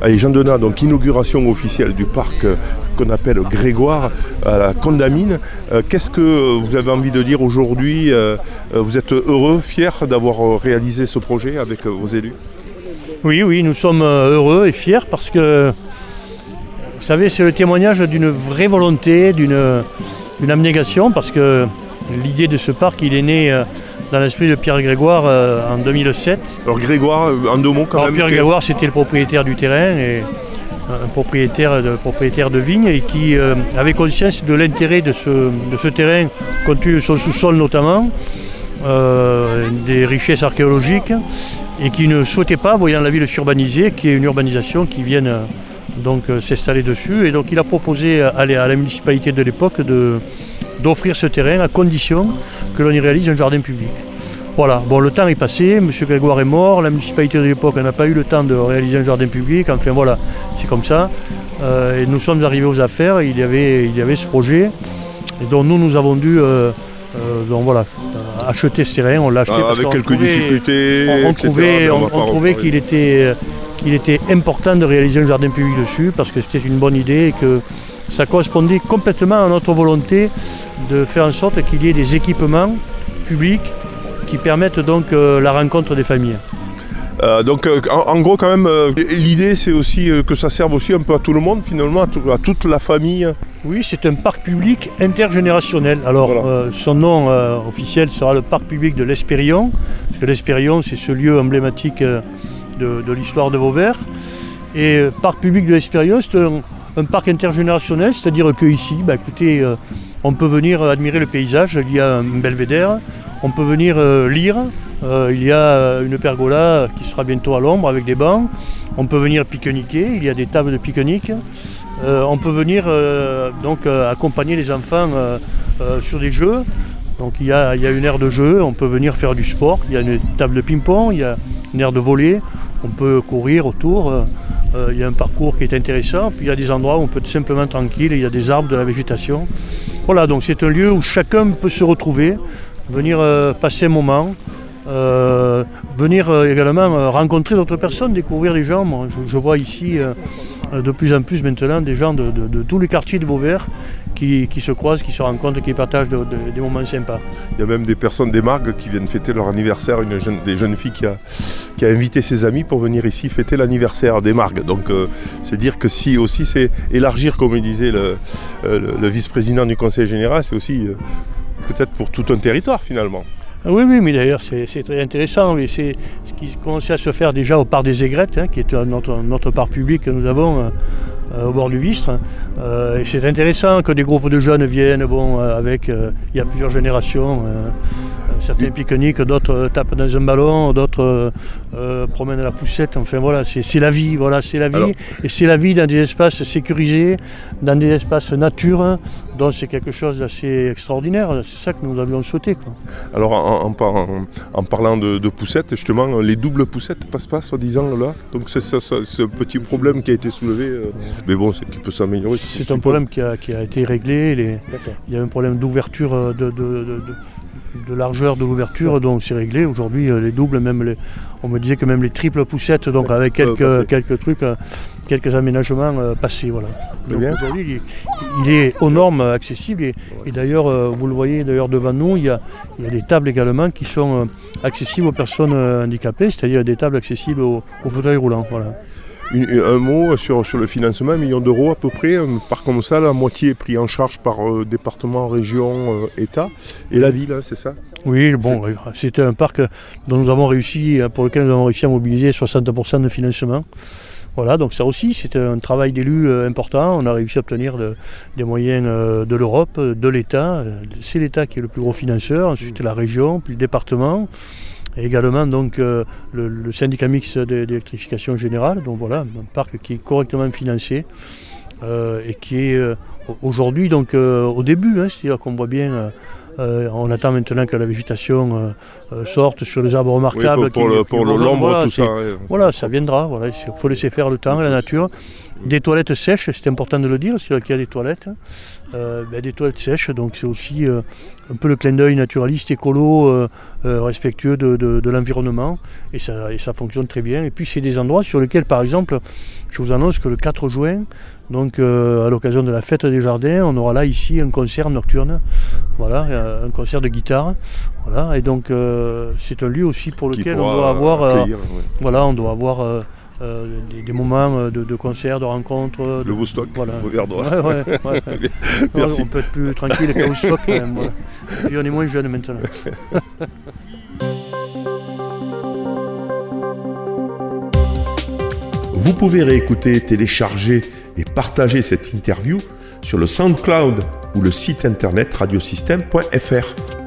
Allez, Jean Denat, donc inauguration officielle du parc euh, qu'on appelle Grégoire à la Condamine. Euh, Qu'est-ce que vous avez envie de dire aujourd'hui Euh, Vous êtes heureux, fier d'avoir réalisé ce projet avec vos élus? Oui, oui, nous sommes heureux et fiers parce que, vous savez, c'est le témoignage d'une vraie volonté, d'une abnégation, parce que l'idée de ce parc, il est né dans l'esprit de Pierre Grégoire euh, en 2007. Alors Grégoire, euh, en deux mots quand Alors, même. Pierre Grégoire, c'était le propriétaire du terrain, et un propriétaire de, propriétaire de vigne, et qui euh, avait conscience de l'intérêt de ce, de ce terrain, compte tenu de son sous-sol notamment, euh, des richesses archéologiques, et qui ne souhaitait pas, voyant la ville s'urbaniser, qu'il y ait une urbanisation qui vienne euh, donc euh, s'installer dessus. Et donc il a proposé à la municipalité de l'époque de- d'offrir ce terrain à condition que l'on y réalise un jardin public. Voilà, bon le temps est passé, M. Grégoire est mort, la municipalité de l'époque n'a pas eu le temps de réaliser un jardin public, enfin voilà, c'est comme ça. Euh, et nous sommes arrivés aux affaires, il y avait, il y avait ce projet, et donc nous, nous avons dû euh, euh, donc voilà, acheter ce terrain, on l'a acheté. Ah, parce avec quelques trouvait- difficultés. on, trouvait, on- on qu'il était, qu'il était important de réaliser un jardin public dessus parce que c'était une bonne idée et que ça correspondait complètement à notre volonté de faire en sorte qu'il y ait des équipements publics qui permettent donc euh, la rencontre des familles. Euh, donc euh, en, en gros quand même, euh, l'idée c'est aussi que ça serve aussi un peu à tout le monde finalement, à, tout- à toute la famille. Oui, c'est un parc public intergénérationnel. Alors, Voilà. son nom officiel sera le parc public de l'Espérion, parce que l'Espérion, c'est ce lieu emblématique de, de l'histoire de Vauvert. Et parc public de l'Espérion, c'est un, un parc intergénérationnel, c'est-à-dire qu'ici, bah, écoutez, euh, on peut venir admirer le paysage, il y a un belvédère, on peut venir euh, lire, euh, il y a euh, une pergola qui sera bientôt à l'ombre avec des bancs, on peut venir pique-niquer, il y a des tables de pique-nique. Euh, on peut venir euh, donc euh, accompagner les enfants euh, euh, sur des jeux. Donc il y, a, il y a une aire de jeu, on peut venir faire du sport, il y a une table de ping-pong, il y a une aire de volley, on peut courir autour, euh, il y a un parcours qui est intéressant, puis il y a des endroits où on peut être simplement tranquille, il y a des arbres, de la végétation. Voilà, donc c'est un lieu où chacun peut se retrouver, venir euh, passer un moment, euh, venir euh, également euh, rencontrer d'autres personnes, découvrir des gens. Moi, je, vois ici de plus en plus maintenant des gens de, tous les quartiers de Vauvert qui, se croisent, qui se rencontrent, qui partagent de- de- des moments sympas. Il y a même des personnes des Margues qui viennent fêter leur anniversaire, une jeune, des jeunes filles qui a, invité ses amis pour venir ici fêter l'anniversaire des Margues. Donc c'est dire que si aussi c'est élargir, comme disait le, le- vice-président du Conseil général, c'est aussi peut-être pour tout un territoire finalement. Ah Oui, oui, mais d'ailleurs c'est très intéressant. mais C'est ce qui commençait à se faire déjà au parc des Aigrettes, hein, qui est notre, notre parc public que nous avons euh, euh, au bord du Vistre. Euh, c'est intéressant que des groupes de jeunes viennent, bon, euh, avec, il y a plusieurs générations. Certains pique-niquent, d'autres euh, tapent dans un ballon, d'autres euh, euh, promènent la poussette. Enfin voilà, c'est la vie, voilà, c'est la vie. Alors- et c'est la vie dans des espaces sécurisés, dans des espaces nature. Donc c'est quelque chose d'assez extraordinaire. C'est ça que nous avions souhaité. Quoi. Alors en, en par- en- en parlant de, de poussettes, justement, les doubles poussettes passent pas, soi-disant, là. Donc c'est ce petit problème qui a été soulevé. euh, Mais bon, c'est qui peut s'améliorer. C'est un problème qui a, qui a été réglé. Les- il y a un problème d'ouverture, de, de- de- de- largeur de l'ouverture, donc c'est réglé. Aujourd'hui, euh, les doubles, même les, on me disait que même les triples poussettes, donc Ouais, avec peuvent quelques, quelques trucs, euh, quelques aménagements euh, passés. Voilà. Donc aujourd'hui, il, est- il est aux normes euh, accessibles et, et d'ailleurs, euh, vous le voyez d'ailleurs devant nous, il y, a, il y a des tables également qui sont euh, accessibles aux personnes euh, handicapées, c'est-à-dire des tables accessibles aux, aux fauteuils roulants. Voilà. Un mot sur, sur le financement, un million d'euros à peu près. Un parc comme ça, la moitié est pris en charge par euh, département, région, euh, État. Et la ville, hein, c'est ça? Oui, bon, c'était un parc dont nous avons réussi, euh, pour lequel nous avons réussi à mobiliser 60% de financement. Voilà, donc ça aussi, c'était un travail d'élu important. On a réussi à obtenir de- des moyens de l'Europe, de l'État. C'est l'État qui est le plus gros financeur, ensuite la région, puis le département. Et également donc euh, le, syndicat mixte d'é- d'électrification générale. Donc voilà, un parc qui est correctement financé euh, et qui est euh, aujourd'hui donc au début, hein, c'est-à-dire qu'on voit bien euh, on attend maintenant que la végétation sorte sur les arbres remarquables. pour, le, pour l'ombre, tout ça. Voilà, ça viendra. Il faut laisser faire le temps, la nature. Des toilettes sèches, c'est important de le dire, s'il y a des toilettes. Euh, ben, des toilettes sèches, donc c'est aussi euh, un peu le clin d'œil naturaliste, écolo, euh, respectueux de, l'environnement, et ça, et ça, fonctionne très bien. Et puis c'est des endroits sur lesquels, par exemple, je vous annonce que le 4 juin, donc à l'occasion de la fête des jardins, on aura là ici un concert nocturne, voilà, un concert de guitare, voilà, et donc c'est un lieu aussi pour lequel on doit avoir, voilà, on doit avoir euh, des, moments euh, de, de concert, de rencontres. Le Woodstock, voilà. au Verdois. Ouais, ouais, Merci. on peut être plus tranquille qu'au Woodstock quand même. Voilà. Et on est moins jeune maintenant. Vous pouvez réécouter, télécharger et partager cette interview sur le SoundCloud le site internet radiosystème.fr.